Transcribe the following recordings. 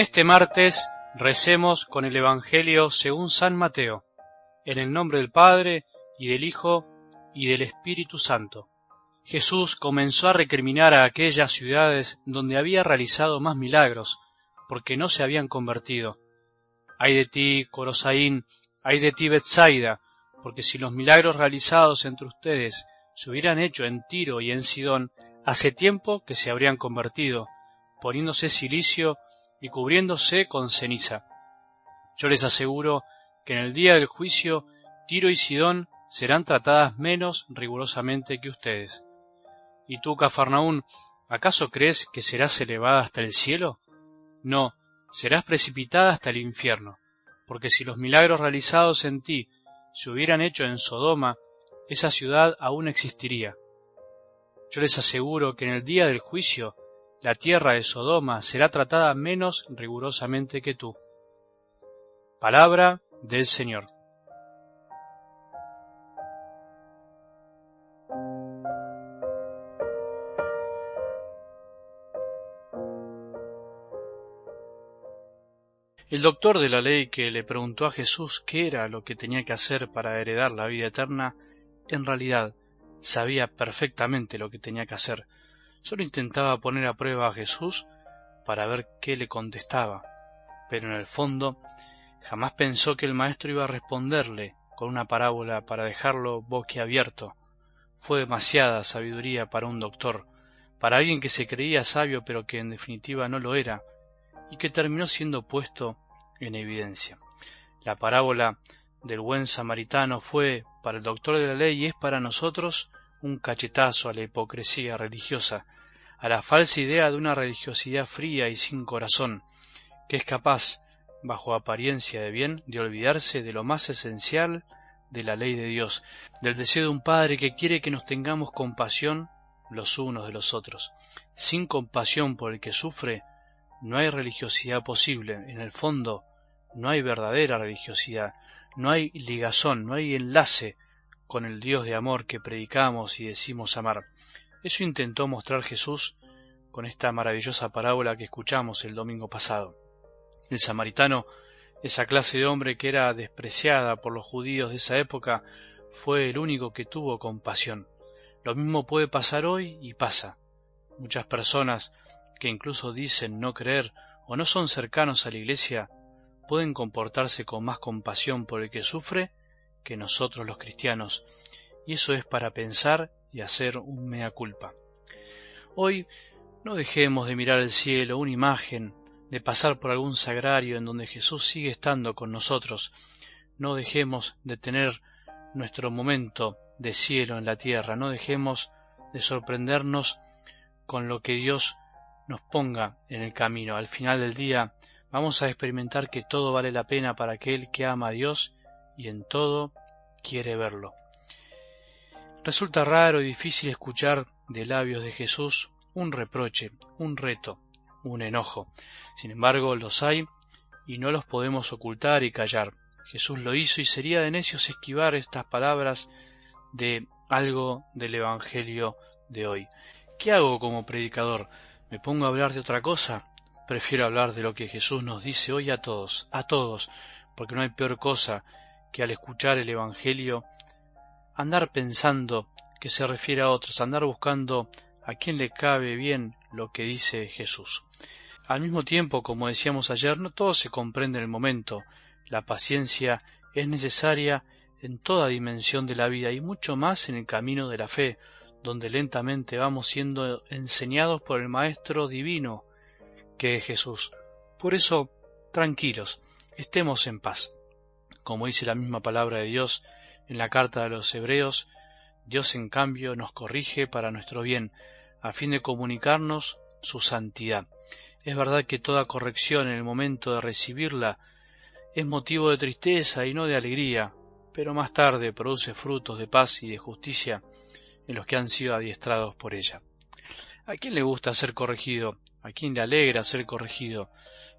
este martes recemos con el Evangelio según San Mateo, en el nombre del Padre y del Hijo y del Espíritu Santo. Jesús comenzó a recriminar a aquellas ciudades donde había realizado más milagros, porque no se habían convertido. Ay de ti, Corosaín, ay de ti, Bethsaida, porque si los milagros realizados entre ustedes se hubieran hecho en Tiro y en Sidón, hace tiempo que se habrían convertido, poniéndose silicio y cubriéndose con ceniza. Yo les aseguro que en el día del juicio Tiro y Sidón serán tratadas menos rigurosamente que ustedes. ¿Y tú, Cafarnaún, acaso crees que serás elevada hasta el cielo? No, serás precipitada hasta el infierno, porque si los milagros realizados en ti se hubieran hecho en Sodoma, esa ciudad aún existiría. Yo les aseguro que en el día del juicio la tierra de Sodoma será tratada menos rigurosamente que tú. Palabra del Señor. El doctor de la ley que le preguntó a Jesús qué era lo que tenía que hacer para heredar la vida eterna, en realidad sabía perfectamente lo que tenía que hacer, Solo intentaba poner a prueba a Jesús para ver qué le contestaba, pero en el fondo jamás pensó que el maestro iba a responderle con una parábola para dejarlo boquiabierto. Fue demasiada sabiduría para un doctor, para alguien que se creía sabio pero que en definitiva no lo era, y que terminó siendo puesto en evidencia. La parábola del buen samaritano fue para el doctor de la ley y es para nosotros un cachetazo a la hipocresía religiosa, a la falsa idea de una religiosidad fría y sin corazón, que es capaz, bajo apariencia de bien, de olvidarse de lo más esencial de la ley de Dios, del deseo de un Padre que quiere que nos tengamos compasión los unos de los otros. Sin compasión por el que sufre, no hay religiosidad posible. En el fondo, no hay verdadera religiosidad, no hay ligazón, no hay enlace con el Dios de amor que predicamos y decimos amar. Eso intentó mostrar Jesús con esta maravillosa parábola que escuchamos el domingo pasado. El samaritano, esa clase de hombre que era despreciada por los judíos de esa época, fue el único que tuvo compasión. Lo mismo puede pasar hoy y pasa. Muchas personas que incluso dicen no creer o no son cercanos a la Iglesia pueden comportarse con más compasión por el que sufre que nosotros los cristianos, y eso es para pensar y hacer un mea culpa. Hoy no dejemos de mirar el cielo, una imagen, de pasar por algún sagrario en donde Jesús sigue estando con nosotros. No dejemos de tener nuestro momento de cielo en la tierra, no dejemos de sorprendernos con lo que Dios nos ponga en el camino. Al final del día vamos a experimentar que todo vale la pena para aquel que ama a Dios y en todo quiere verlo. Resulta raro y difícil escuchar de labios de Jesús un reproche, un reto, un enojo. Sin embargo, los hay y no los podemos ocultar y callar. Jesús lo hizo y sería de necios esquivar estas palabras de algo del Evangelio de hoy. ¿Qué hago como predicador? ¿Me pongo a hablar de otra cosa? Prefiero hablar de lo que Jesús nos dice hoy a todos, a todos, porque no hay peor cosa que al escuchar el Evangelio andar pensando que se refiere a otros, andar buscando a quién le cabe bien lo que dice Jesús. Al mismo tiempo, como decíamos ayer, no todo se comprende en el momento. La paciencia es necesaria en toda dimensión de la vida y mucho más en el camino de la fe, donde lentamente vamos siendo enseñados por el Maestro Divino que es Jesús. Por eso, tranquilos, estemos en paz como dice la misma palabra de Dios en la carta de los Hebreos, Dios en cambio nos corrige para nuestro bien, a fin de comunicarnos su santidad. Es verdad que toda corrección en el momento de recibirla es motivo de tristeza y no de alegría, pero más tarde produce frutos de paz y de justicia en los que han sido adiestrados por ella. ¿A quién le gusta ser corregido? ¿A quién le alegra ser corregido?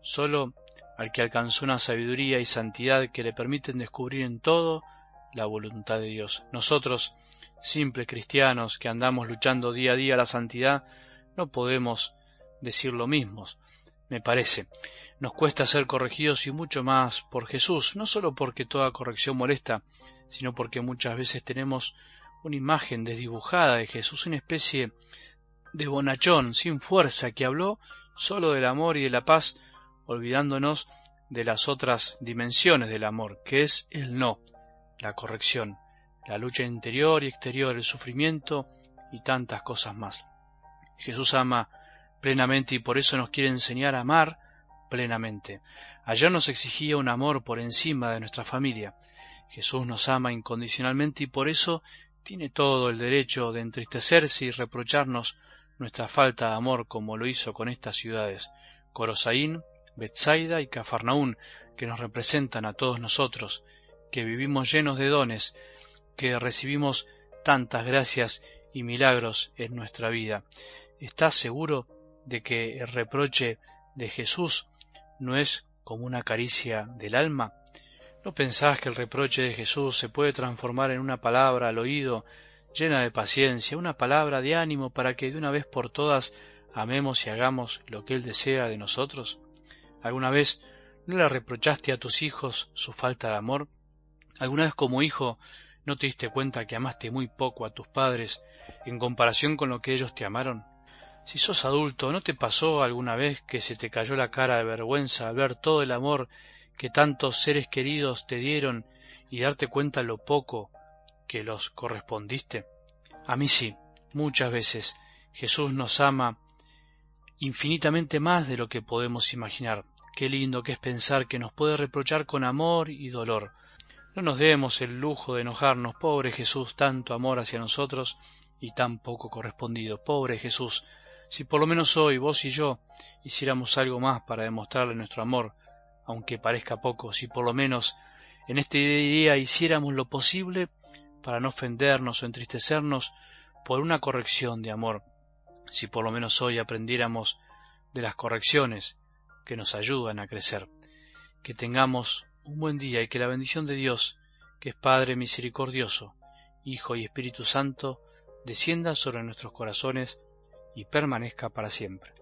Solo al que alcanzó una sabiduría y santidad que le permiten descubrir en todo la voluntad de Dios. Nosotros, simples cristianos que andamos luchando día a día la santidad, no podemos decir lo mismo, me parece. Nos cuesta ser corregidos y mucho más por Jesús, no solo porque toda corrección molesta, sino porque muchas veces tenemos una imagen desdibujada de Jesús, una especie de bonachón sin fuerza que habló solo del amor y de la paz, olvidándonos de las otras dimensiones del amor, que es el no, la corrección, la lucha interior y exterior, el sufrimiento y tantas cosas más. Jesús ama plenamente y por eso nos quiere enseñar a amar plenamente. Ayer nos exigía un amor por encima de nuestra familia. Jesús nos ama incondicionalmente y por eso tiene todo el derecho de entristecerse y reprocharnos nuestra falta de amor como lo hizo con estas ciudades, Corosaín, Betsaida y Cafarnaún, que nos representan a todos nosotros, que vivimos llenos de dones, que recibimos tantas gracias y milagros en nuestra vida. ¿Estás seguro de que el reproche de Jesús no es como una caricia del alma? ¿No pensás que el reproche de Jesús se puede transformar en una palabra al oído llena de paciencia, una palabra de ánimo para que de una vez por todas amemos y hagamos lo que Él desea de nosotros? ¿Alguna vez no le reprochaste a tus hijos su falta de amor? ¿Alguna vez como hijo no te diste cuenta que amaste muy poco a tus padres en comparación con lo que ellos te amaron? Si sos adulto, ¿no te pasó alguna vez que se te cayó la cara de vergüenza al ver todo el amor que tantos seres queridos te dieron y darte cuenta lo poco que los correspondiste? A mí sí, muchas veces Jesús nos ama infinitamente más de lo que podemos imaginar. Qué lindo que es pensar que nos puede reprochar con amor y dolor. No nos demos el lujo de enojarnos, pobre Jesús, tanto amor hacia nosotros y tan poco correspondido. Pobre Jesús, si por lo menos hoy vos y yo hiciéramos algo más para demostrarle nuestro amor, aunque parezca poco, si por lo menos en este día hiciéramos lo posible para no ofendernos o entristecernos por una corrección de amor, si por lo menos hoy aprendiéramos de las correcciones que nos ayudan a crecer, que tengamos un buen día y que la bendición de Dios, que es Padre misericordioso, Hijo y Espíritu Santo, descienda sobre nuestros corazones y permanezca para siempre.